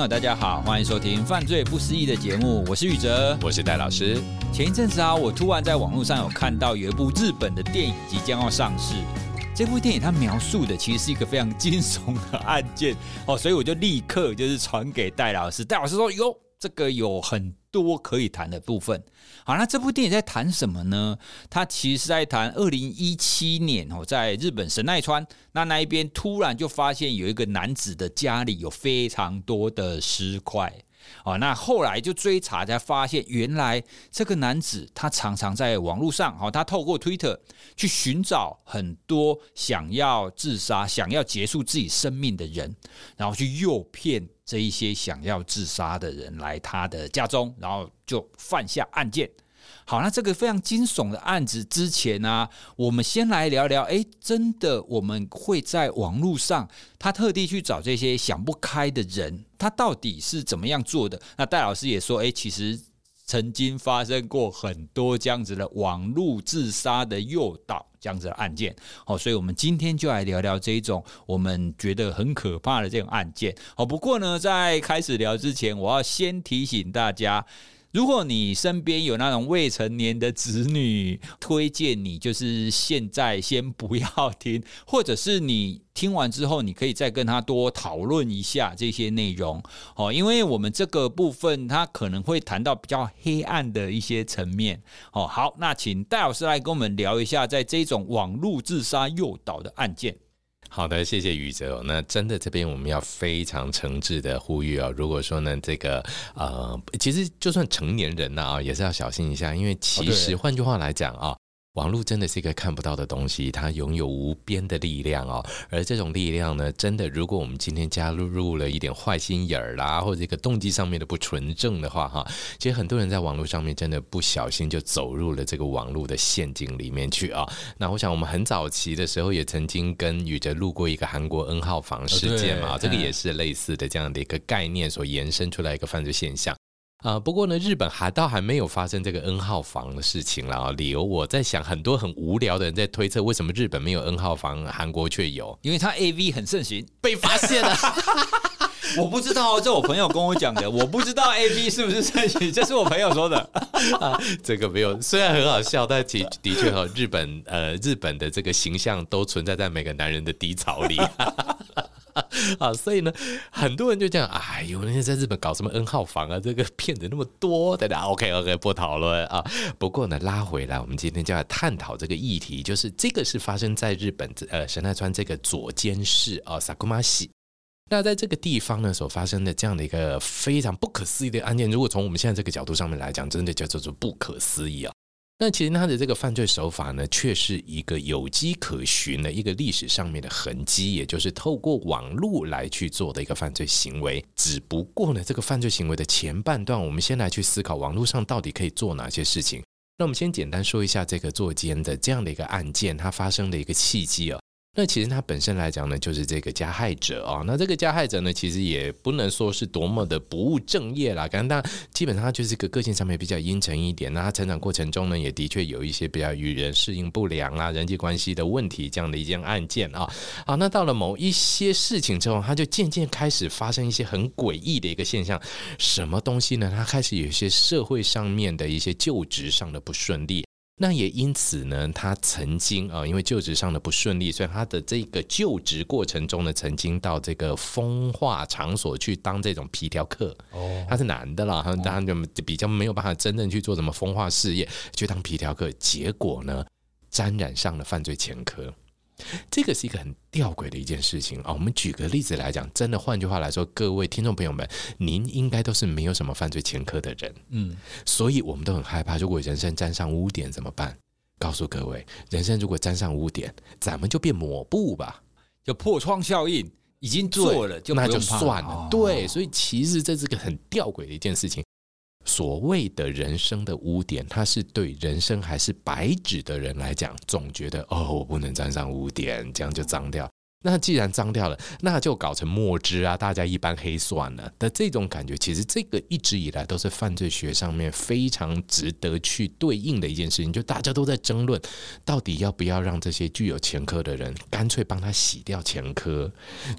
友，大家好，欢迎收听《犯罪不思议》的节目，我是宇哲，我是戴老师。前一阵子啊，我突然在网络上有看到有一部日本的电影即将要上市。这部电影它描述的其实是一个非常惊悚的案件哦，所以我就立刻就是传给戴老师。戴老师说：“哟，这个有很多可以谈的部分。”好，那这部电影在谈什么呢？它其实在谈二零一七年哦，在日本神奈川那那一边突然就发现有一个男子的家里有非常多的尸块。哦，那后来就追查才发现，原来这个男子他常常在网络上，哦，他透过 Twitter 去寻找很多想要自杀、想要结束自己生命的人，然后去诱骗这一些想要自杀的人来他的家中，然后就犯下案件。好，那这个非常惊悚的案子之前呢、我们先来聊聊。哎，真的，我们会在网络上，他特地去找这些想不开的人，他到底是怎么样做的？那戴老师也说，哎，其实曾经发生过很多这样子的网络自杀的诱导这样子的案件。好，所以我们今天就来聊聊这一种我们觉得很可怕的这种案件。好，不过呢，在开始聊之前，我要先提醒大家。如果你身边有那种未成年的子女，推荐你就是现在先不要听，或者是你听完之后，你可以再跟他多讨论一下这些内容哦，因为我们这个部分他可能会谈到比较黑暗的一些层面哦。好，那请戴老师来跟我们聊一下，在这种网络自杀诱导的案件。好的，谢谢宇哲。那真的这边我们要非常诚挚的呼吁啊，如果说呢，这个呃，其实就算成年人呢啊，也是要小心一下，因为其实换句话来讲啊。网络真的是一个看不到的东西，它拥有无边的力量哦。而这种力量呢，真的，如果我们今天加入入了一点坏心眼儿啦，或者一个动机上面的不纯正的话，哈，其实很多人在网络上面真的不小心就走入了这个网络的陷阱里面去啊。那我想，我们很早期的时候也曾经跟宇哲录过一个韩国 N 号房事件嘛，这个也是类似的这样的一个概念所延伸出来一个犯罪现象。啊、呃，不过呢，日本还倒还没有发生这个 N 号房的事情了啊。理由我在想，很多很无聊的人在推测，为什么日本没有 N 号房，韩国却有？因为它 AV 很盛行，被发现了。我不知道，这我朋友跟我讲的，我不知道 AV 是不是盛行，这是我朋友说的。啊，这个没有，虽然很好笑，但其的确哈，日本呃，日本的这个形象都存在在每个男人的低潮里。啊，所以呢，很多人就这样，哎呦，人家在日本搞什么 N 号房啊？这个骗子那么多，对的。OK，OK，不讨论啊。不过呢，拉回来，我们今天就要探讨这个议题，就是这个是发生在日本呃神奈川这个佐见市啊萨库玛西。那在这个地方呢，所发生的这样的一个非常不可思议的案件，如果从我们现在这个角度上面来讲，真的叫做做不可思议啊。那其实他的这个犯罪手法呢，却是一个有迹可循的一个历史上面的痕迹，也就是透过网络来去做的一个犯罪行为。只不过呢，这个犯罪行为的前半段，我们先来去思考网络上到底可以做哪些事情。那我们先简单说一下这个作奸的这样的一个案件，它发生的一个契机啊。那其实他本身来讲呢，就是这个加害者啊、哦。那这个加害者呢，其实也不能说是多么的不务正业啦。感觉他基本上就是个个性上面比较阴沉一点。那他成长过程中呢，也的确有一些比较与人适应不良啊、人际关系的问题这样的一件案件啊。好，那到了某一些事情之后，他就渐渐开始发生一些很诡异的一个现象。什么东西呢？他开始有一些社会上面的一些就职上的不顺利。那也因此呢，他曾经啊，因为就职上的不顺利，所以他的这个就职过程中呢，曾经到这个风化场所去当这种皮条客。哦，他是男的啦，他当然就比较没有办法真正去做什么风化事业，去当皮条客，结果呢，沾染上了犯罪前科。这个是一个很吊诡的一件事情啊！我们举个例子来讲，真的，换句话来说，各位听众朋友们，您应该都是没有什么犯罪前科的人，嗯，所以我们都很害怕，如果人生沾上污点怎么办？告诉各位，人生如果沾上污点，咱们就变抹布吧，就破窗效应，已经做了，就那就算了。哦、对，所以其实这是个很吊诡的一件事情。所谓的人生的污点，它是对人生还是白纸的人来讲，总觉得哦，我不能沾上污点，这样就脏掉。那既然脏掉了，那就搞成墨汁啊，大家一般黑算了的这种感觉，其实这个一直以来都是犯罪学上面非常值得去对应的一件事情，就大家都在争论，到底要不要让这些具有前科的人干脆帮他洗掉前科？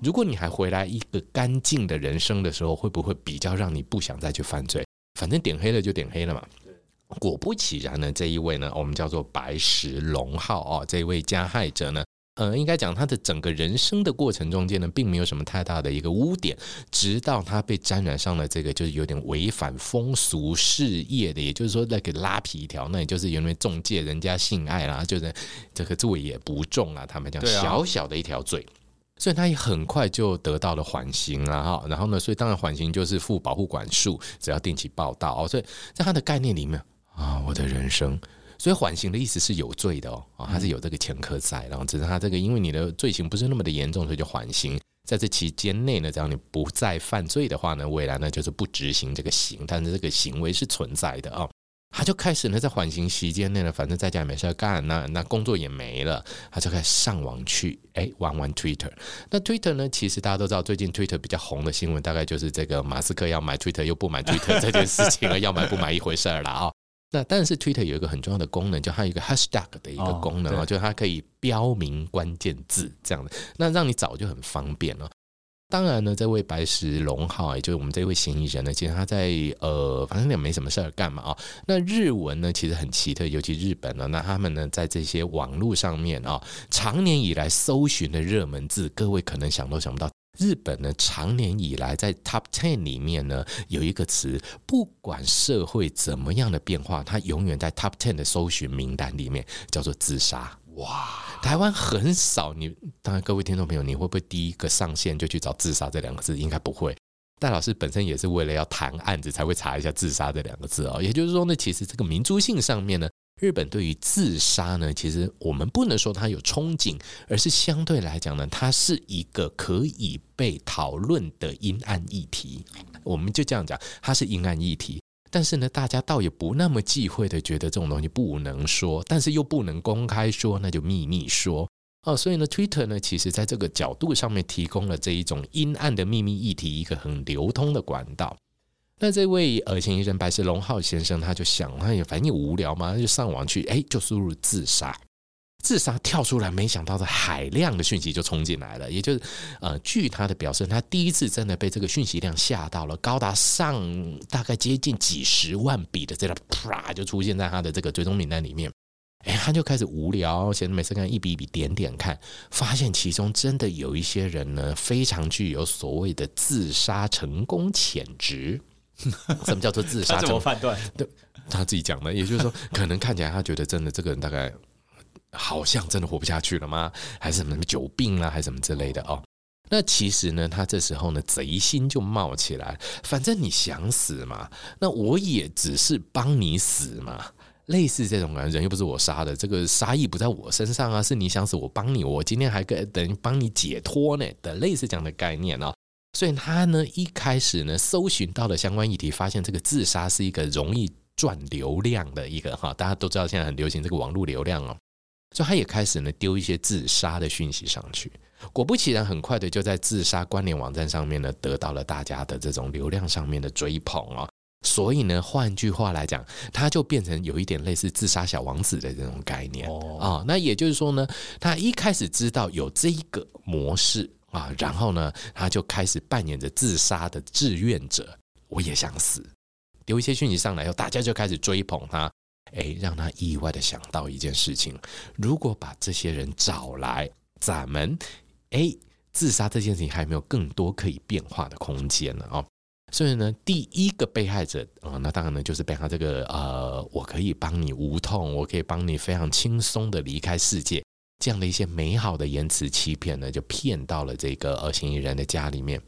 如果你还回来一个干净的人生的时候，会不会比较让你不想再去犯罪？反正点黑了就点黑了嘛。果不其然呢，这一位呢，我们叫做白石龙浩哦，这一位加害者呢。呃，应该讲他的整个人生的过程中间呢，并没有什么太大的一个污点，直到他被沾染上了这个就是有点违反风俗事业的，也就是说那个拉皮条，那也就是因为中介人家性爱啦，就是这个罪也不重啊，他们讲小小的一条罪，所以他也很快就得到了缓刑了哈。然后呢，所以当然缓刑就是负保护管束，只要定期报道哦。所以在他的概念里面啊，我的人生。所以缓刑的意思是有罪的哦，啊，他是有这个前科在，然后只是他这个因为你的罪行不是那么的严重，所以就缓刑。在这期间内呢，只要你不再犯罪的话呢，未来呢就是不执行这个刑，但是这个行为是存在的啊。他就开始呢，在缓刑期间内呢，反正在家也没事干，那那工作也没了，他就开始上网去哎玩玩 Twitter。那 Twitter 呢，其实大家都知道，最近 Twitter 比较红的新闻，大概就是这个马斯克要买 Twitter 又不买 Twitter 这件事情了，要买不买一回事儿了啊。那但是 Twitter 有一个很重要的功能，就它有一个 Hashtag 的一个功能啊，就是它可以标明关键字这样的，那让你找就很方便了。当然呢，这位白石龙浩，也就是我们这位嫌疑人呢，其实他在呃，反正也没什么事儿干嘛啊。那日文呢，其实很奇特，尤其日本呢，那他们呢，在这些网络上面啊，长年以来搜寻的热门字，各位可能想都想不到。日本呢，长年以来在 Top Ten 里面呢，有一个词，不管社会怎么样的变化，它永远在 Top Ten 的搜寻名单里面，叫做自杀。哇，台湾很少，你当然各位听众朋友，你会不会第一个上线就去找自杀这两个字？应该不会。戴老师本身也是为了要谈案子才会查一下自杀这两个字哦。也就是说呢，其实这个民族性上面呢。日本对于自杀呢，其实我们不能说它有憧憬，而是相对来讲呢，它是一个可以被讨论的阴暗议题。我们就这样讲，它是阴暗议题。但是呢，大家倒也不那么忌讳的觉得这种东西不能说，但是又不能公开说，那就秘密说哦。所以呢，Twitter 呢，其实在这个角度上面提供了这一种阴暗的秘密议题一个很流通的管道。那这位呃嫌疑人白石龙浩先生，他就想，他也反正无聊嘛，他就上网去，哎，就输入自杀，自杀跳出来，没想到的海量的讯息就冲进来了。也就是，呃，据他的表示，他第一次真的被这个讯息量吓到了，高达上大概接近几十万笔的这个啪就出现在他的这个追踪名单里面。哎，他就开始无聊，闲着没事干，一笔一笔点点看，发现其中真的有一些人呢，非常具有所谓的自杀成功潜质。什么叫做自杀？怎么判断？对，他自己讲的，也就是说，可能看起来他觉得真的这个人大概好像真的活不下去了吗？还是什么什么久病了，还是什么之类的哦？那其实呢，他这时候呢，贼心就冒起来，反正你想死嘛，那我也只是帮你死嘛，类似这种人，人又不是我杀的，这个杀意不在我身上啊，是你想死，我帮你，我今天还跟等于帮你解脱呢的类似这样的概念哦。所以他呢，一开始呢，搜寻到了相关议题，发现这个自杀是一个容易赚流量的一个哈，大家都知道现在很流行这个网络流量哦，所以他也开始呢丢一些自杀的讯息上去，果不其然，很快的就在自杀关联网站上面呢得到了大家的这种流量上面的追捧啊，所以呢，换句话来讲，他就变成有一点类似自杀小王子的这种概念。啊，那也就是说呢，他一开始知道有这一个模式。啊，然后呢，他就开始扮演着自杀的志愿者，我也想死，丢一些讯息上来后，大家就开始追捧他，哎，让他意外的想到一件事情：如果把这些人找来，咱们哎，自杀这件事情还没有更多可以变化的空间了哦。所以呢，第一个被害者啊，那当然呢，就是被他这个呃，我可以帮你无痛，我可以帮你非常轻松的离开世界。这样的一些美好的言辞欺骗呢，就骗到了这个呃嫌疑人的家里面。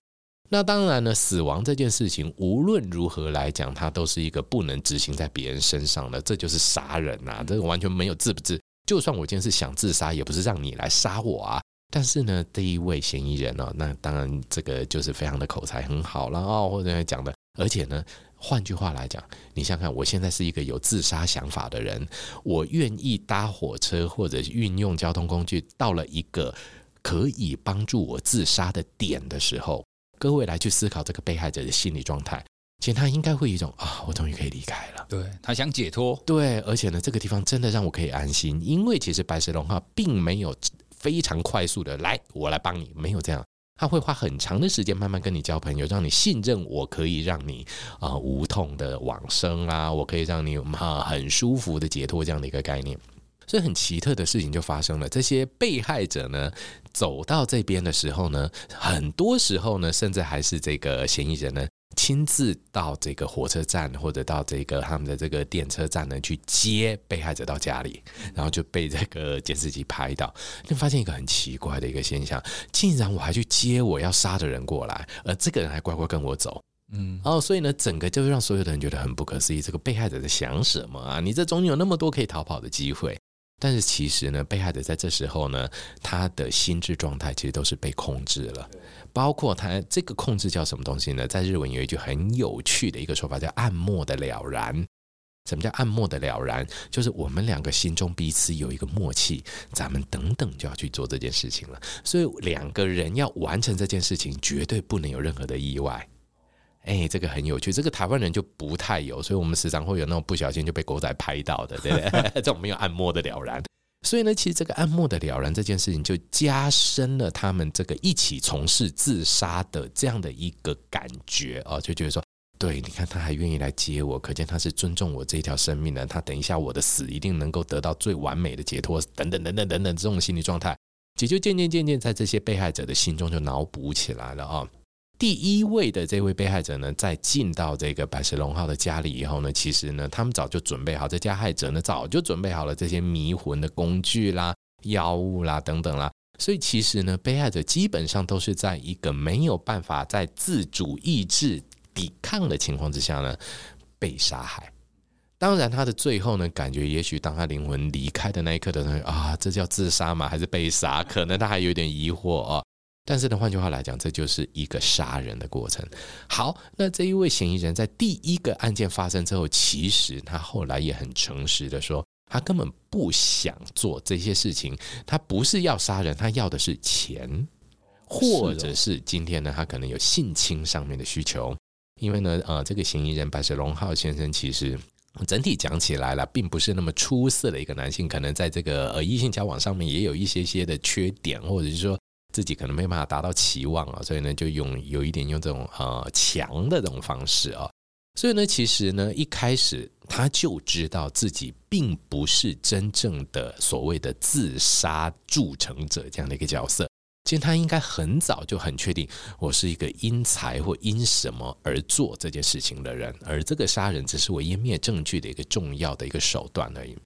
那当然呢，死亡这件事情无论如何来讲，它都是一个不能执行在别人身上的，这就是杀人呐，这个完全没有自不自。就算我今天是想自杀，也不是让你来杀我啊。但是呢，这一位嫌疑人呢，那当然这个就是非常的口才很好了哦，或者讲的，而且呢。换句话来讲，你想想看，我现在是一个有自杀想法的人，我愿意搭火车或者运用交通工具到了一个可以帮助我自杀的点的时候，各位来去思考这个被害者的心理状态，其实他应该会有一种啊，我终于可以离开了，对，他想解脱，对，而且呢，这个地方真的让我可以安心，因为其实白石龙哈并没有非常快速的来，我来帮你，没有这样。他会花很长的时间慢慢跟你交朋友，让你信任我可以让你啊、呃、无痛的往生啊，我可以让你啊很舒服的解脱这样的一个概念。所以很奇特的事情就发生了，这些被害者呢走到这边的时候呢，很多时候呢，甚至还是这个嫌疑人呢。亲自到这个火车站或者到这个他们的这个电车站呢，去接被害者到家里，然后就被这个监视器拍到。就发现一个很奇怪的一个现象，竟然我还去接我要杀的人过来，而这个人还乖乖跟我走。嗯，哦，所以呢，整个就让所有的人觉得很不可思议。这个被害者在想什么啊？你这中间有那么多可以逃跑的机会。但是其实呢，被害者在这时候呢，他的心智状态其实都是被控制了，包括他这个控制叫什么东西呢？在日文有一句很有趣的一个说法，叫“暗默的了然”。什么叫“暗默的了然”？就是我们两个心中彼此有一个默契，咱们等等就要去做这件事情了。所以两个人要完成这件事情，绝对不能有任何的意外。哎、欸，这个很有趣，这个台湾人就不太有，所以我们时常会有那种不小心就被狗仔拍到的，对不对？这种没有按摩的了然，所以呢，其实这个按摩的了然这件事情，就加深了他们这个一起从事自杀的这样的一个感觉哦，就觉得说，对，你看他还愿意来接我，可见他是尊重我这一条生命的，他等一下我的死一定能够得到最完美的解脱，等等等等等等，这种心理状态，也就渐渐渐渐在这些被害者的心中就脑补起来了啊、哦。第一位的这位被害者呢，在进到这个白石龙浩的家里以后呢，其实呢，他们早就准备好，这加害者呢，早就准备好了这些迷魂的工具啦、药物啦等等啦。所以其实呢，被害者基本上都是在一个没有办法在自主意志抵抗的情况之下呢，被杀害。当然，他的最后呢，感觉也许当他灵魂离开的那一刻的时候啊，这叫自杀吗？还是被杀？可能他还有点疑惑啊。但是呢，换句话来讲，这就是一个杀人的过程。好，那这一位嫌疑人在第一个案件发生之后，其实他后来也很诚实的说，他根本不想做这些事情，他不是要杀人，他要的是钱，或者是今天呢，他可能有性侵上面的需求。因为呢，呃，这个嫌疑人白石龙浩先生，其实整体讲起来了，并不是那么出色的一个男性，可能在这个呃异性交往上面也有一些些的缺点，或者是说。自己可能没办法达到期望啊，所以呢，就用有一点用这种呃强的这种方式啊，所以呢，其实呢，一开始他就知道自己并不是真正的所谓的自杀铸成者这样的一个角色，其实他应该很早就很确定，我是一个因财或因什么而做这件事情的人，而这个杀人只是我湮灭证据的一个重要的一个手段而已。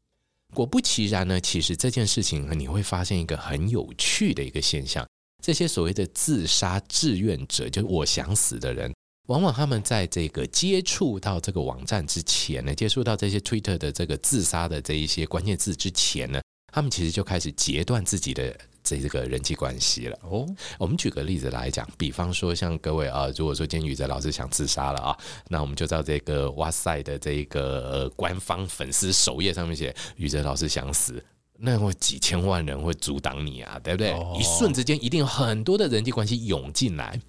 果不其然呢，其实这件事情你会发现一个很有趣的一个现象。这些所谓的自杀志愿者，就是我想死的人，往往他们在这个接触到这个网站之前呢，接触到这些 Twitter 的这个自杀的这一些关键字之前呢，他们其实就开始截断自己的这这个人际关系了。哦，我们举个例子来讲，比方说像各位啊，如果说今天宇哲老师想自杀了啊，那我们就到这个哇塞的这个官方粉丝首页上面写宇哲老师想死。那会几千万人会阻挡你啊，对不对？一瞬之间，一定有很多的人际关系涌进来。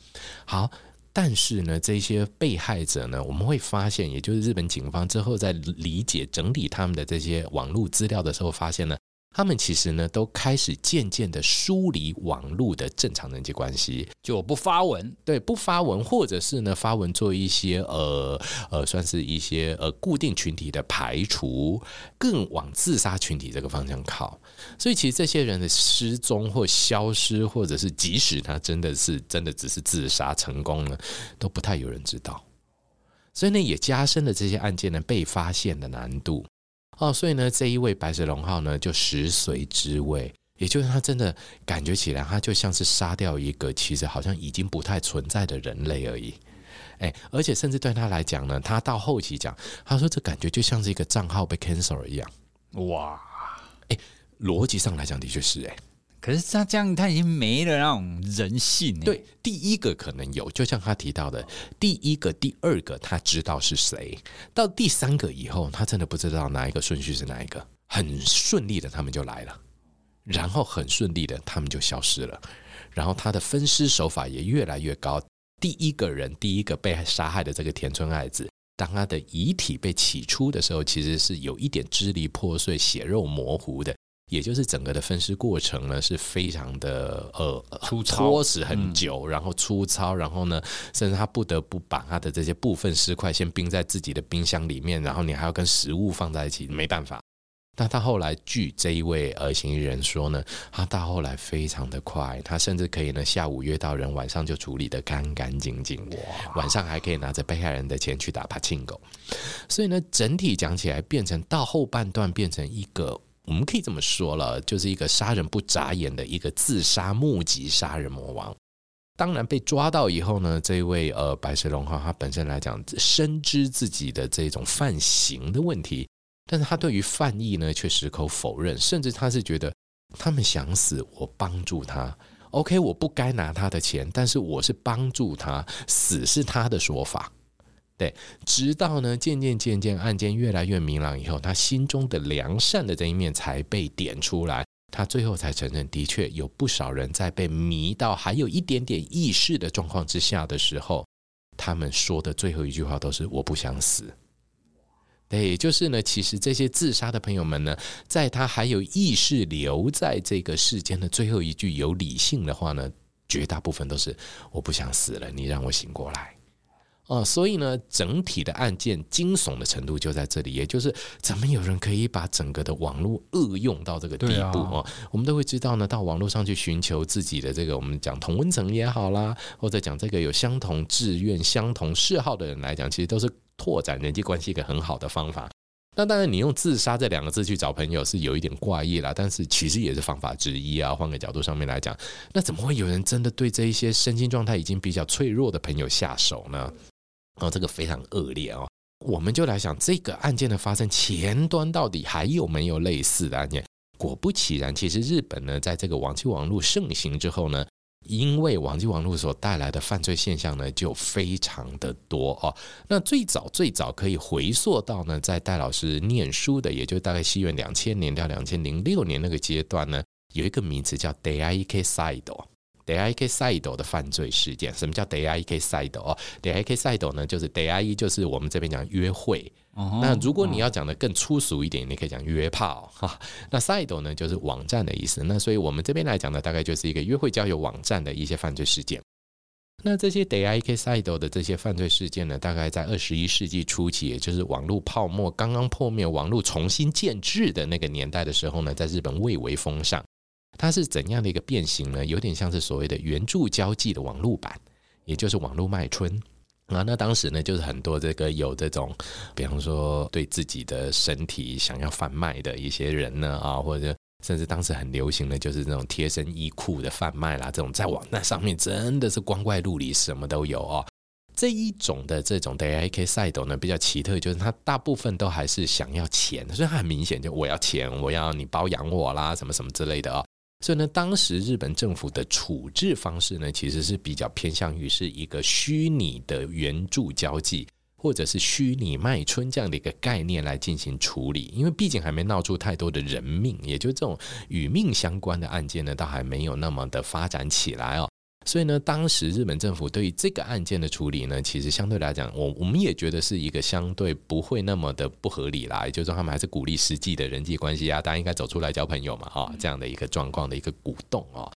好，但是呢，这些被害者呢，我们会发现，也就是日本警方之后在理解整理他们的这些网络资料的时候，发现呢。他们其实呢，都开始渐渐的疏离网络的正常人际关系，就不发文，对，不发文，或者是呢发文做一些呃呃，算是一些呃固定群体的排除，更往自杀群体这个方向靠。所以其实这些人的失踪或消失，或者是即使他真的是真的只是自杀成功了，都不太有人知道。所以呢，也加深了这些案件呢被发现的难度。哦，所以呢，这一位白蛇龙号呢，就食髓知味，也就是他真的感觉起来，他就像是杀掉一个其实好像已经不太存在的人类而已。哎，而且甚至对他来讲呢，他到后期讲，他说这感觉就像是一个账号被 cancel 一样。哇，哎，逻辑上来讲的确是哎。可是他这样，他已经没了那种人性。对，第一个可能有，就像他提到的，第一个、第二个他知道是谁，到第三个以后，他真的不知道哪一个顺序是哪一个。很顺利的，他们就来了。然后很顺利的他们就消失了，然后他的分尸手法也越来越高。第一个人，第一个被杀害的这个田村爱子，当他的遗体被起出的时候，其实是有一点支离破碎、血肉模糊的。也就是整个的分尸过程呢，是非常的呃粗糙，拖时很久，然后粗糙，然后呢，甚至他不得不把他的这些部分尸块先冰在自己的冰箱里面，然后你还要跟食物放在一起，没办法。但他后来据这一位呃嫌疑人说呢，他到后来非常的快，他甚至可以呢下午约到人，晚上就处理得干干净净，哇，晚上还可以拿着被害人的钱去打帕青狗。所以呢，整体讲起来，变成到后半段变成一个。我们可以这么说了，就是一个杀人不眨眼的一个自杀目击杀人魔王。当然被抓到以后呢，这位呃白石龙浩他本身来讲深知自己的这种犯行的问题，但是他对于犯意呢却矢口否认，甚至他是觉得他们想死，我帮助他。OK，我不该拿他的钱，但是我是帮助他，死是他的说法。对，直到呢，渐渐渐渐案件越来越明朗以后，他心中的良善的这一面才被点出来，他最后才承认，的确有不少人在被迷到还有一点点意识的状况之下的时候，他们说的最后一句话都是“我不想死”。对，就是呢，其实这些自杀的朋友们呢，在他还有意识留在这个世间的最后一句有理性的话呢，绝大部分都是“我不想死了，你让我醒过来”。哦，所以呢，整体的案件惊悚的程度就在这里，也就是怎么有人可以把整个的网络恶用到这个地步哦？我们都会知道呢，到网络上去寻求自己的这个，我们讲同温层也好啦，或者讲这个有相同志愿、相同嗜好的人来讲，其实都是拓展人际关系一个很好的方法。那当然，你用自杀这两个字去找朋友是有一点怪异啦，但是其实也是方法之一啊。换个角度上面来讲，那怎么会有人真的对这一些身心状态已经比较脆弱的朋友下手呢？哦，这个非常恶劣哦。我们就来想这个案件的发生前端到底还有没有类似的案件？果不其然，其实日本呢，在这个网际网络盛行之后呢，因为网际网络所带来的犯罪现象呢，就非常的多哦。那最早最早可以回溯到呢，在戴老师念书的，也就大概西元两千年到两千零六年那个阶段呢，有一个名词叫 Deaike Side。Deaike Side 的犯罪事件，什么叫 Deaike Side 哦？Deaike Side 呢，就是 Deai 就是我们这边讲约会。Uh-huh, 那如果你要讲的更粗俗一点，uh-huh. 你可以讲约炮哈。那 Side 呢，就是网站的意思。那所以我们这边来讲呢，大概就是一个约会交友网站的一些犯罪事件。那这些 Deaike Side 的这些犯罪事件呢，大概在二十一世纪初期，也就是网络泡沫刚刚破灭、网络重新建制的那个年代的时候呢，在日本蔚为风尚。它是怎样的一个变形呢？有点像是所谓的援助交际的网络版，也就是网络卖春啊。那当时呢，就是很多这个有这种，比方说对自己的身体想要贩卖的一些人呢啊，或者甚至当时很流行的就是那种贴身衣裤的贩卖啦，这种在网站上面真的是光怪陆离，什么都有哦。这一种的这种 Deaike Side 呢，比较奇特，就是它大部分都还是想要钱，所以它很明显就我要钱，我要你包养我啦，什么什么之类的哦。所以呢，当时日本政府的处置方式呢，其实是比较偏向于是一个虚拟的援助交际，或者是虚拟卖春这样的一个概念来进行处理。因为毕竟还没闹出太多的人命，也就这种与命相关的案件呢，倒还没有那么的发展起来哦。所以呢，当时日本政府对于这个案件的处理呢，其实相对来讲，我我们也觉得是一个相对不会那么的不合理啦。也就是说，他们还是鼓励实际的人际关系啊，大家应该走出来交朋友嘛，哈，这样的一个状况的一个鼓动啊。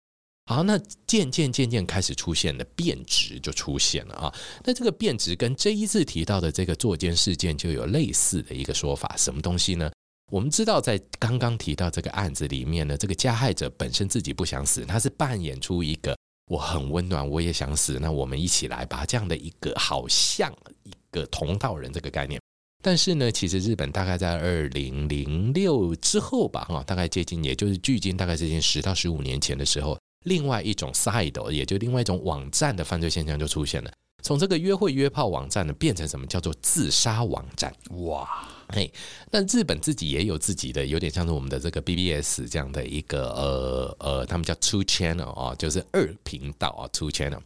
好，那渐渐渐渐开始出现了变质，就出现了啊。那这个变质跟这一次提到的这个作奸事件就有类似的一个说法，什么东西呢？我们知道，在刚刚提到这个案子里面呢，这个加害者本身自己不想死，他是扮演出一个。我很温暖，我也想死。那我们一起来吧，这样的一个好像一个同道人这个概念。但是呢，其实日本大概在二零零六之后吧，哈，大概接近，也就是距今大概接近十到十五年前的时候，另外一种 side，也就另外一种网站的犯罪现象就出现了。从这个约会约炮网站呢，变成什么叫做自杀网站？哇！嘿，那日本自己也有自己的，有点像是我们的这个 BBS 这样的一个呃呃，他们叫 Two Channel 啊，就是二频道啊，Two Channel。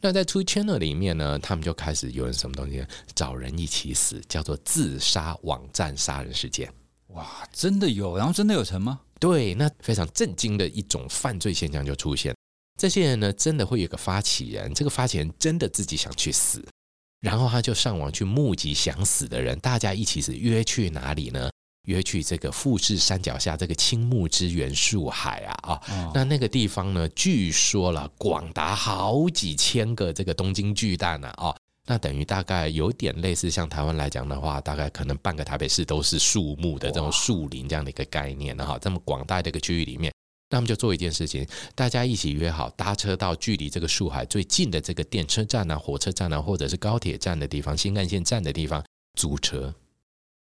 那在 Two Channel 里面呢，他们就开始有人什么东西找人一起死，叫做自杀网站杀人事件。哇，真的有，然后真的有成吗？对，那非常震惊的一种犯罪现象就出现。这些人呢，真的会有个发起人，这个发起人真的自己想去死，然后他就上网去募集想死的人，大家一起是约去哪里呢？约去这个富士山脚下这个青木之原树海啊啊，哦、那那个地方呢，据说了广达好几千个这个东京巨蛋呢啊，那等于大概有点类似像台湾来讲的话，大概可能半个台北市都是树木的这种树林这样的一个概念哈，这么广大的一个区域里面，那么就做一件事情，大家一起约好搭车到距离这个树海最近的这个电车站啊、火车站啊，或者是高铁站的地方、新干线站的地方租车。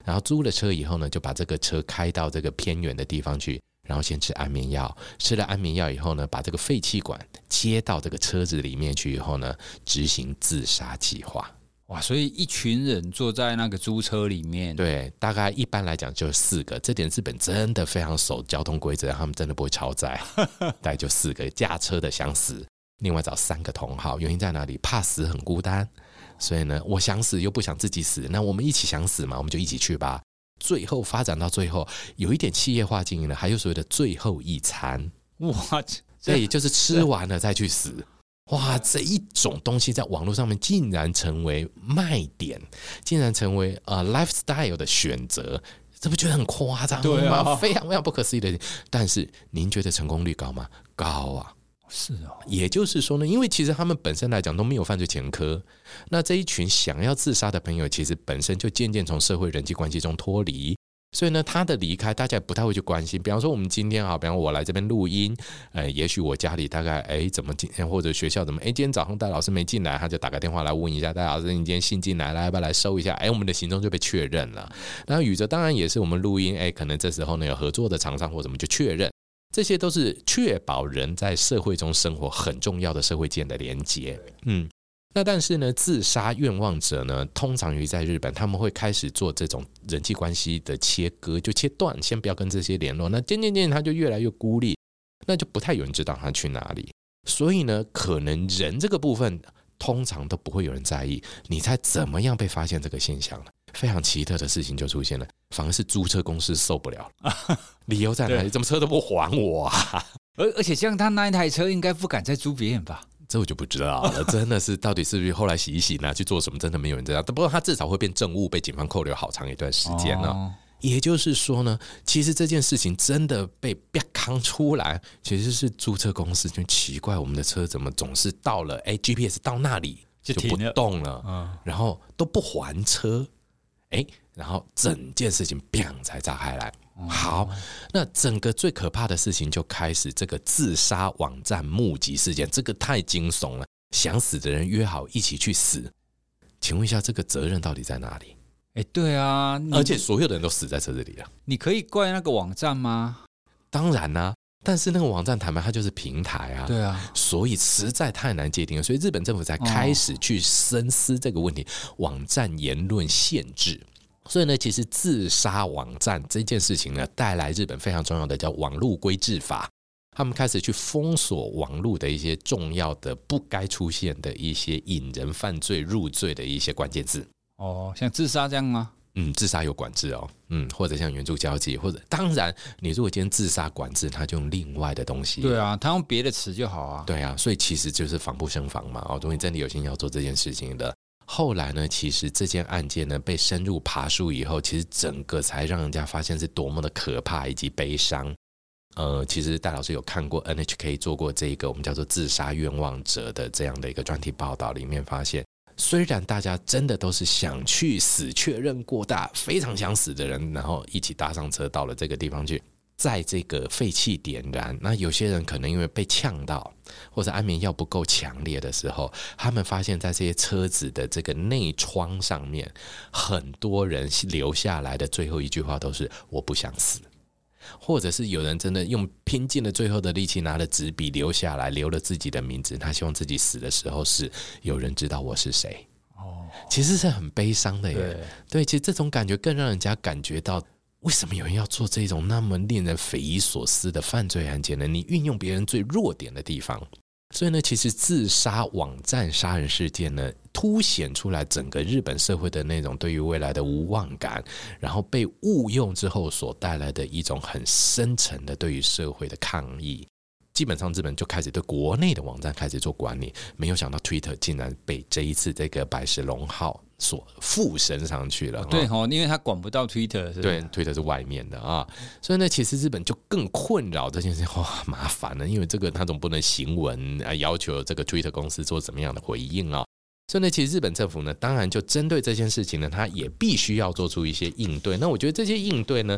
然后租了车以后呢，就把这个车开到这个偏远的地方去，然后先吃安眠药。吃了安眠药以后呢，把这个废气管接到这个车子里面去以后呢，执行自杀计划。哇！所以一群人坐在那个租车里面，对，大概一般来讲就四个。这点日本真的非常守交通规则，他们真的不会超载。大概就四个驾车的想死，另外找三个同好，原因在哪里？怕死很孤单。所以呢，我想死又不想自己死，那我们一起想死嘛，我们就一起去吧。最后发展到最后，有一点企业化经营了，还有所谓的最后一餐，哇，所以就是吃完了再去死。哇，这一种东西在网络上面竟然成为卖点，竟然成为呃 lifestyle 的选择，这不觉得很夸张吗？对啊，非常非常不可思议的。但是您觉得成功率高吗？高啊。是哦，也就是说呢，因为其实他们本身来讲都没有犯罪前科，那这一群想要自杀的朋友，其实本身就渐渐从社会人际关系中脱离，所以呢，他的离开大家也不太会去关心。比方说，我们今天啊，比方我来这边录音，呃，也许我家里大概哎怎么今天或者学校怎么哎今天早上戴老师没进来，他就打个电话来问一下戴老师，你今天新进来了，要不要来收一下？哎，我们的行踪就被确认了。然后宇哲当然也是我们录音，哎，可能这时候呢有合作的厂商或怎么就确认。这些都是确保人在社会中生活很重要的社会间的连接。嗯，那但是呢，自杀愿望者呢，通常于在日本，他们会开始做这种人际关系的切割，就切断，先不要跟这些联络。那渐渐渐渐，他就越来越孤立，那就不太有人知道他去哪里。所以呢，可能人这个部分通常都不会有人在意。你猜怎么样被发现这个现象呢？非常奇特的事情就出现了，反而是租车公司受不了，理由在哪里？怎么车都不还我啊？而而且像他那一台车，应该不敢再租别人吧？这我就不知道了。真的是，到底是不是后来洗一洗拿去做什么？真的没有人知道。不过他至少会变证物，被警方扣留好长一段时间呢。哦、也就是说呢，其实这件事情真的被啪扛出来，其实是租车公司就奇怪，我们的车怎么总是到了哎 GPS 到那里就不动了，嗯、然后都不还车。哎，然后整件事情砰才炸开来。好，那整个最可怕的事情就开始这个自杀网站目击事件，这个太惊悚了。想死的人约好一起去死，请问一下，这个责任到底在哪里？哎，对啊，而且所有的人都死在车子里了，你可以怪那个网站吗？当然啦、啊，但是那个网站坦白，它就是平台啊，对啊，所以实在太难界定了。所以日本政府才开始去深思这个问题，网站言论限制。所以呢，其实自杀网站这件事情呢，带来日本非常重要的叫网络规制法。他们开始去封锁网络的一些重要的不该出现的一些引人犯罪入罪的一些关键字。哦，像自杀这样吗？嗯，自杀有管制哦。嗯，或者像援助交际，或者当然，你如果今天自杀管制，他就用另外的东西。对啊，他用别的词就好啊。对啊，所以其实就是防不胜防嘛。哦，如果你真的有心要做这件事情的。后来呢，其实这件案件呢被深入爬梳以后，其实整个才让人家发现是多么的可怕以及悲伤。呃，其实戴老师有看过 NHK 做过这一个我们叫做“自杀愿望者”的这样的一个专题报道，里面发现，虽然大家真的都是想去死、确认过大、非常想死的人，然后一起搭上车到了这个地方去。在这个废气点燃，那有些人可能因为被呛到，或者安眠药不够强烈的时候，他们发现，在这些车子的这个内窗上面，很多人留下来的最后一句话都是“我不想死”，或者是有人真的用拼尽了最后的力气，拿了纸笔留下来，留了自己的名字，他希望自己死的时候是有人知道我是谁。哦，其实是很悲伤的耶。对，对，其实这种感觉更让人家感觉到。为什么有人要做这种那么令人匪夷所思的犯罪案件呢？你运用别人最弱点的地方，所以呢，其实自杀网站杀人事件呢，凸显出来整个日本社会的那种对于未来的无望感，然后被误用之后所带来的一种很深层的对于社会的抗议。基本上，日本就开始对国内的网站开始做管理，没有想到 Twitter 竟然被这一次这个百事龙号所附身上去了。对哦，因为他管不到 Twitter，对，Twitter 是外面的啊，所以呢，其实日本就更困扰这件事情，哇，麻烦了，因为这个他总不能行文啊，要求这个 Twitter 公司做怎么样的回应啊。所以呢，其实日本政府呢，当然就针对这件事情呢，他也必须要做出一些应对。那我觉得这些应对呢，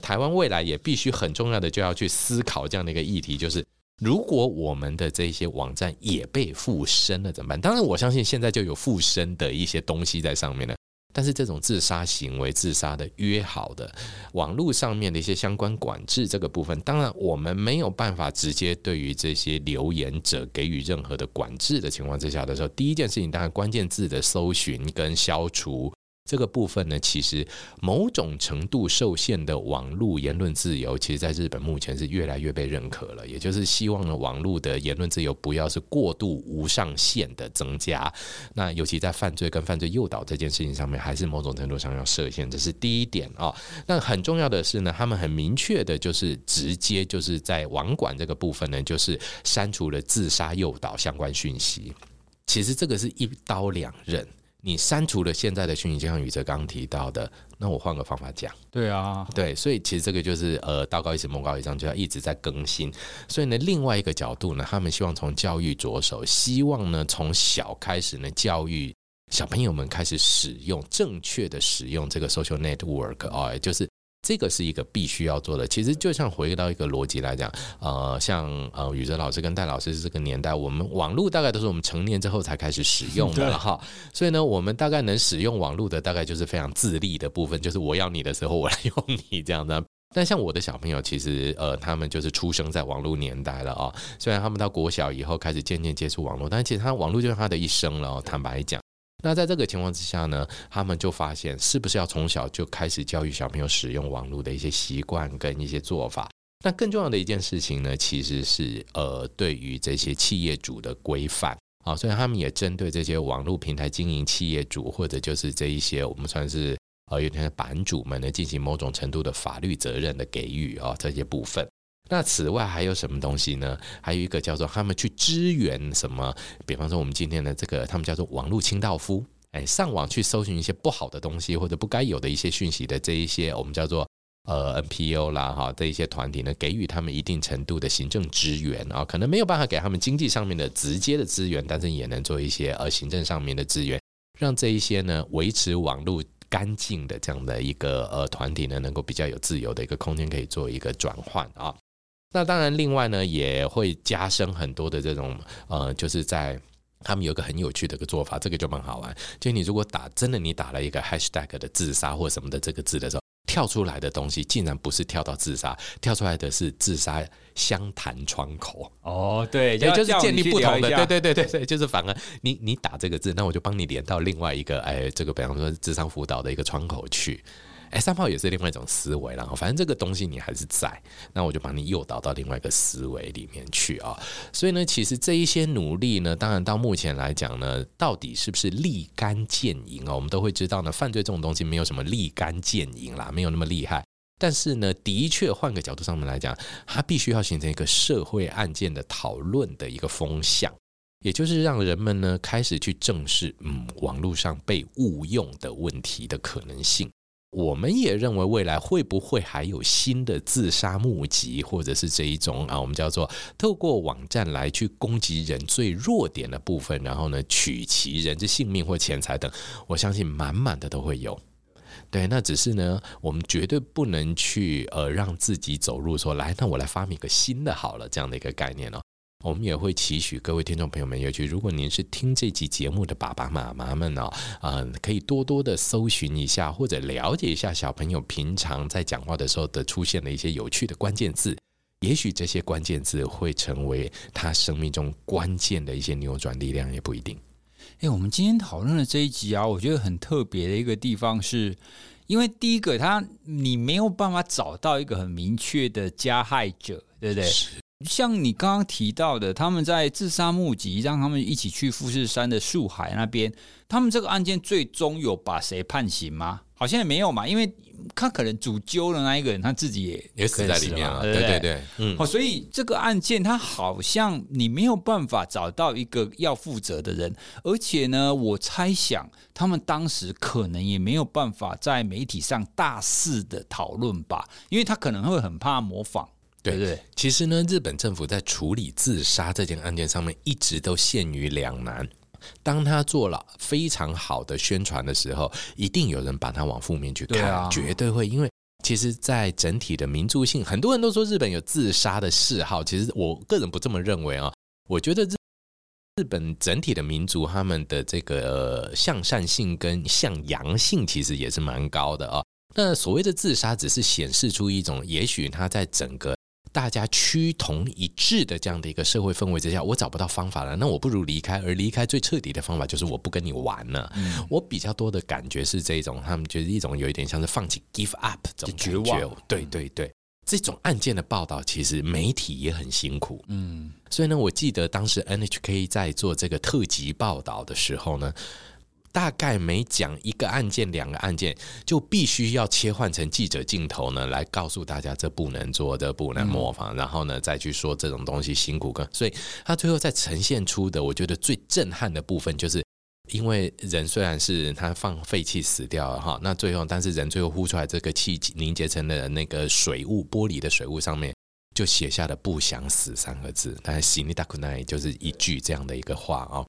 台湾未来也必须很重要的就要去思考这样的一个议题，就是。如果我们的这些网站也被附身了怎么办？当然，我相信现在就有附身的一些东西在上面了。但是这种自杀行为、自杀的约好的网络上面的一些相关管制这个部分，当然我们没有办法直接对于这些留言者给予任何的管制的情况之下的时候，第一件事情当然关键字的搜寻跟消除。这个部分呢，其实某种程度受限的网络言论自由，其实在日本目前是越来越被认可了。也就是希望呢，网络的言论自由不要是过度无上限的增加。那尤其在犯罪跟犯罪诱导这件事情上面，还是某种程度上要设限，这是第一点啊。那很重要的是呢，他们很明确的就是直接就是在网管这个部分呢，就是删除了自杀诱导相关讯息。其实这个是一刀两刃。你删除了现在的讯息，就像宇哲刚刚提到的，那我换个方法讲，对啊，对，所以其实这个就是呃，道高一尺，魔高一丈，就要一直在更新。所以呢，另外一个角度呢，他们希望从教育着手，希望呢从小开始呢教育小朋友们开始使用正确的使用这个 social network 哦，就是。这个是一个必须要做的。其实就像回到一个逻辑来讲，呃，像呃宇哲老师跟戴老师是这个年代，我们网络大概都是我们成年之后才开始使用的了哈。所以呢，我们大概能使用网络的，大概就是非常自立的部分，就是我要你的时候我来用你这样的。但像我的小朋友，其实呃，他们就是出生在网络年代了啊。虽然他们到国小以后开始渐渐接触网络，但其实他网络就是他的一生了。哦坦白讲。那在这个情况之下呢，他们就发现是不是要从小就开始教育小朋友使用网络的一些习惯跟一些做法？那更重要的一件事情呢，其实是呃，对于这些企业主的规范啊，所以他们也针对这些网络平台经营企业主或者就是这一些我们算是呃有点版主们呢，进行某种程度的法律责任的给予啊这些部分。那此外还有什么东西呢？还有一个叫做他们去支援什么？比方说我们今天的这个，他们叫做网络清道夫，哎，上网去搜寻一些不好的东西或者不该有的一些讯息的这一些，我们叫做呃 NPO 啦哈，这一些团体呢，给予他们一定程度的行政支援啊，可能没有办法给他们经济上面的直接的资源，但是也能做一些呃行政上面的资源，让这一些呢维持网络干净的这样的一个呃团体呢，能够比较有自由的一个空间可以做一个转换啊。那当然，另外呢，也会加深很多的这种呃，就是在他们有一个很有趣的一个做法，这个就蛮好玩。就你如果打真的，你打了一个 hashtag 的自杀或什么的这个字的时候，跳出来的东西竟然不是跳到自杀，跳出来的是自杀相谈窗口。哦，对，也就是建立不同的，对对对对对，就是反而你你打这个字，那我就帮你连到另外一个，哎，这个比方说智商辅导的一个窗口去。哎，三炮也是另外一种思维，然后反正这个东西你还是在，那我就把你诱导到另外一个思维里面去啊。所以呢，其实这一些努力呢，当然到目前来讲呢，到底是不是立竿见影啊？我们都会知道呢，犯罪这种东西没有什么立竿见影啦，没有那么厉害。但是呢，的确换个角度上面来讲，它必须要形成一个社会案件的讨论的一个风向，也就是让人们呢开始去正视，嗯，网络上被误用的问题的可能性。我们也认为未来会不会还有新的自杀募集，或者是这一种啊，我们叫做透过网站来去攻击人最弱点的部分，然后呢取其人之性命或钱财等，我相信满满的都会有。对，那只是呢，我们绝对不能去呃让自己走入说，来，那我来发明一个新的好了这样的一个概念哦。我们也会期许各位听众朋友们，尤其如果您是听这集节目的爸爸妈妈们哦，嗯，可以多多的搜寻一下，或者了解一下小朋友平常在讲话的时候的出现的一些有趣的关键字，也许这些关键字会成为他生命中关键的一些扭转力量，也不一定。哎，我们今天讨论的这一集啊，我觉得很特别的一个地方是，因为第一个，他你没有办法找到一个很明确的加害者，对不对？像你刚刚提到的，他们在自杀募集，让他们一起去富士山的树海那边，他们这个案件最终有把谁判刑吗？好像也没有嘛，因为他可能主揪的那一个人他自己也也死在里面了，对对对对，嗯，好，所以这个案件他好像你没有办法找到一个要负责的人，而且呢，我猜想他们当时可能也没有办法在媒体上大肆的讨论吧，因为他可能会很怕模仿，对对，对？其实呢，日本政府在处理自杀这件案件上面一直都陷于两难。当他做了非常好的宣传的时候，一定有人把他往负面去看，啊、绝对会。因为其实，在整体的民族性，很多人都说日本有自杀的嗜好，其实我个人不这么认为啊。我觉得日日本整体的民族，他们的这个向善性跟向阳性，其实也是蛮高的啊。那所谓的自杀，只是显示出一种，也许他在整个。大家趋同一致的这样的一个社会氛围之下，我找不到方法了，那我不如离开。而离开最彻底的方法就是我不跟你玩了。嗯、我比较多的感觉是这种，他们觉得一种有一点像是放弃 give up 这种绝望。对对对，这种案件的报道其实媒体也很辛苦。嗯，所以呢，我记得当时 NHK 在做这个特辑报道的时候呢。大概每讲一个案件、两个案件，就必须要切换成记者镜头呢，来告诉大家这不能做，这不能模仿，然后呢再去说这种东西辛苦跟。所以他最后再呈现出的，我觉得最震撼的部分，就是因为人虽然是他放废气死掉了哈，那最后但是人最后呼出来这个气凝结成了那个水雾，玻璃的水雾上面就写下了“不想死”三个字，但是“死にたくない”就是一句这样的一个话啊。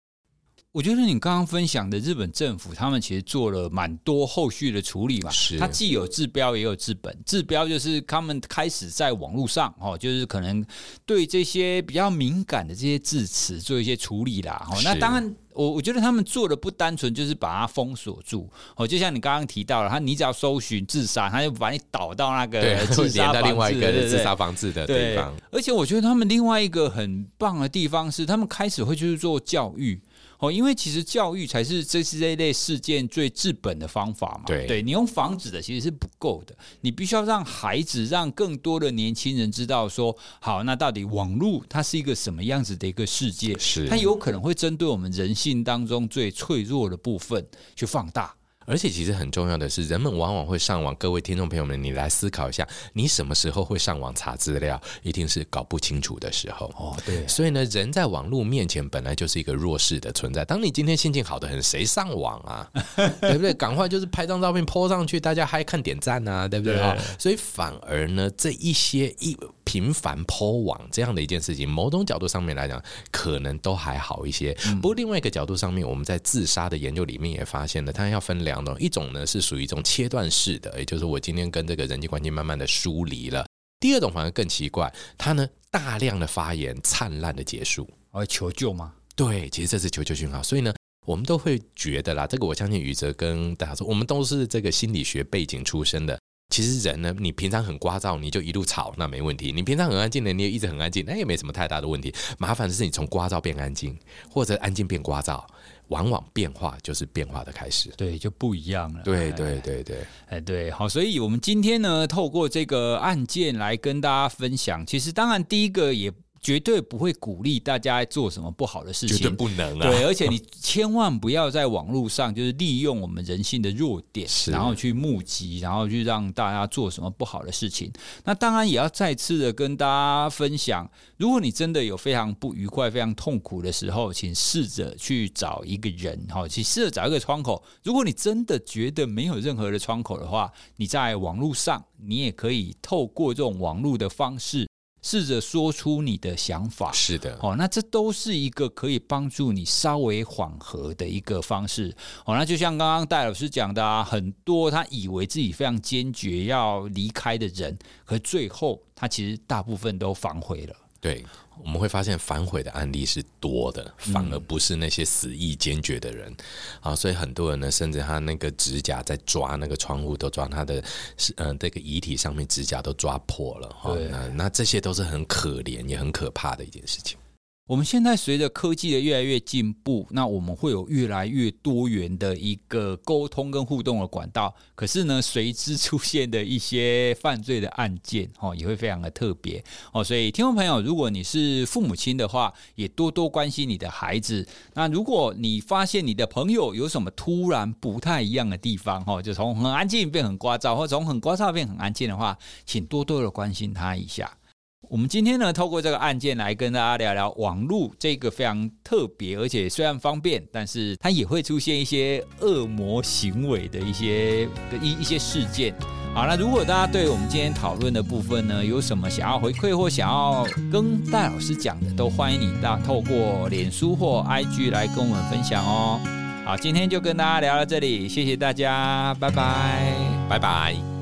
我觉得你刚刚分享的日本政府，他们其实做了蛮多后续的处理嘛。是，它既有治标也有治本。治标就是他们开始在网络上哦，就是可能对这些比较敏感的这些字词做一些处理啦。哦，那当然，我我觉得他们做的不单纯就是把它封锁住哦，就像你刚刚提到了，他你只要搜寻自杀，他就把你导到那个自杀到另外一个自杀防治的地方。而且我觉得他们另外一个很棒的地方是，他们开始会去做教育。哦，因为其实教育才是这是这一类事件最治本的方法嘛。对，对你用防止的其实是不够的，你必须要让孩子，让更多的年轻人知道说，好，那到底网络它是一个什么样子的一个世界？是，它有可能会针对我们人性当中最脆弱的部分去放大。而且其实很重要的是，人们往往会上网。各位听众朋友们，你来思考一下，你什么时候会上网查资料？一定是搞不清楚的时候。哦，对。所以呢，人在网络面前本来就是一个弱势的存在。当你今天心情好的很，谁上网啊？对不对？赶快就是拍张照片 po 上去，大家嗨看点赞啊，对不对？哈。所以反而呢，这一些一。频繁 po 网这样的一件事情，某种角度上面来讲，可能都还好一些。不过另外一个角度上面，我们在自杀的研究里面也发现了，它要分两种，一种呢是属于一种切断式的，也就是我今天跟这个人际关系慢慢的疏离了；第二种反而更奇怪，它呢大量的发言，灿烂的结束，而求救吗？对，其实这是求救讯号。所以呢，我们都会觉得啦，这个我相信宇哲跟大家说，我们都是这个心理学背景出身的。其实人呢，你平常很聒噪，你就一路吵，那没问题；你平常很安静的，你也一直很安静，那也没什么太大的问题。麻烦的是你从聒噪变安静，或者安静变聒噪，往往变化就是变化的开始。对，就不一样了。对对对对，哎对，好，所以我们今天呢，透过这个案件来跟大家分享。其实当然第一个也。绝对不会鼓励大家做什么不好的事情，绝对不能啊！对，而且你千万不要在网络上就是利用我们人性的弱点，然后去募集，然后去让大家做什么不好的事情。那当然也要再次的跟大家分享，如果你真的有非常不愉快、非常痛苦的时候，请试着去找一个人，哈，去试着找一个窗口。如果你真的觉得没有任何的窗口的话，你在网络上，你也可以透过这种网络的方式。试着说出你的想法，是的，哦，那这都是一个可以帮助你稍微缓和的一个方式，哦，那就像刚刚戴老师讲的啊，很多他以为自己非常坚决要离开的人，可最后他其实大部分都反悔了，对。我们会发现反悔的案例是多的，反而不是那些死意坚决的人啊，所以很多人呢，甚至他那个指甲在抓那个窗户，都抓他的是嗯，这个遗体上面指甲都抓破了哈。那那这些都是很可怜也很可怕的一件事情。我们现在随着科技的越来越进步，那我们会有越来越多元的一个沟通跟互动的管道。可是呢，随之出现的一些犯罪的案件，哦，也会非常的特别哦。所以，听众朋友，如果你是父母亲的话，也多多关心你的孩子。那如果你发现你的朋友有什么突然不太一样的地方，哦，就从很安静变很聒噪，或从很聒噪变很安静的话，请多多的关心他一下。我们今天呢，透过这个案件来跟大家聊聊网络这个非常特别，而且虽然方便，但是它也会出现一些恶魔行为的一些一一些事件。好，那如果大家对我们今天讨论的部分呢，有什么想要回馈或想要跟戴老师讲的，都欢迎你大透过脸书或 IG 来跟我们分享哦。好，今天就跟大家聊到这里，谢谢大家，拜拜，拜拜。